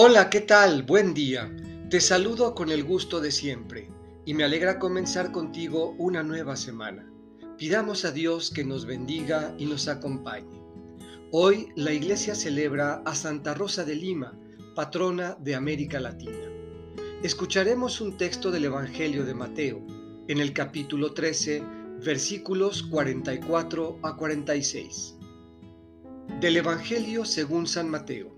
Hola, ¿qué tal? Buen día. Te saludo con el gusto de siempre y me alegra comenzar contigo una nueva semana. Pidamos a Dios que nos bendiga y nos acompañe. Hoy la iglesia celebra a Santa Rosa de Lima, patrona de América Latina. Escucharemos un texto del Evangelio de Mateo, en el capítulo 13, versículos 44 a 46. Del Evangelio según San Mateo.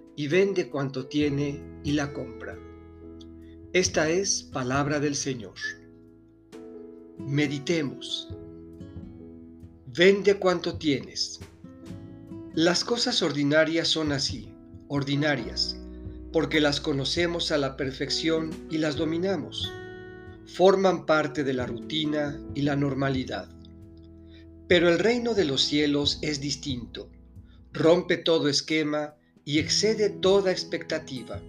y vende cuanto tiene y la compra. Esta es palabra del Señor. Meditemos. Vende cuanto tienes. Las cosas ordinarias son así, ordinarias, porque las conocemos a la perfección y las dominamos. Forman parte de la rutina y la normalidad. Pero el reino de los cielos es distinto. Rompe todo esquema y excede toda expectativa.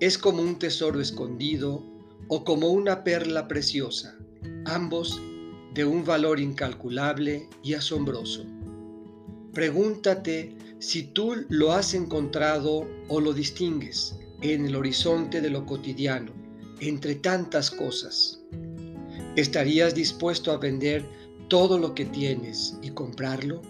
Es como un tesoro escondido o como una perla preciosa, ambos de un valor incalculable y asombroso. Pregúntate si tú lo has encontrado o lo distingues en el horizonte de lo cotidiano, entre tantas cosas. ¿Estarías dispuesto a vender todo lo que tienes y comprarlo?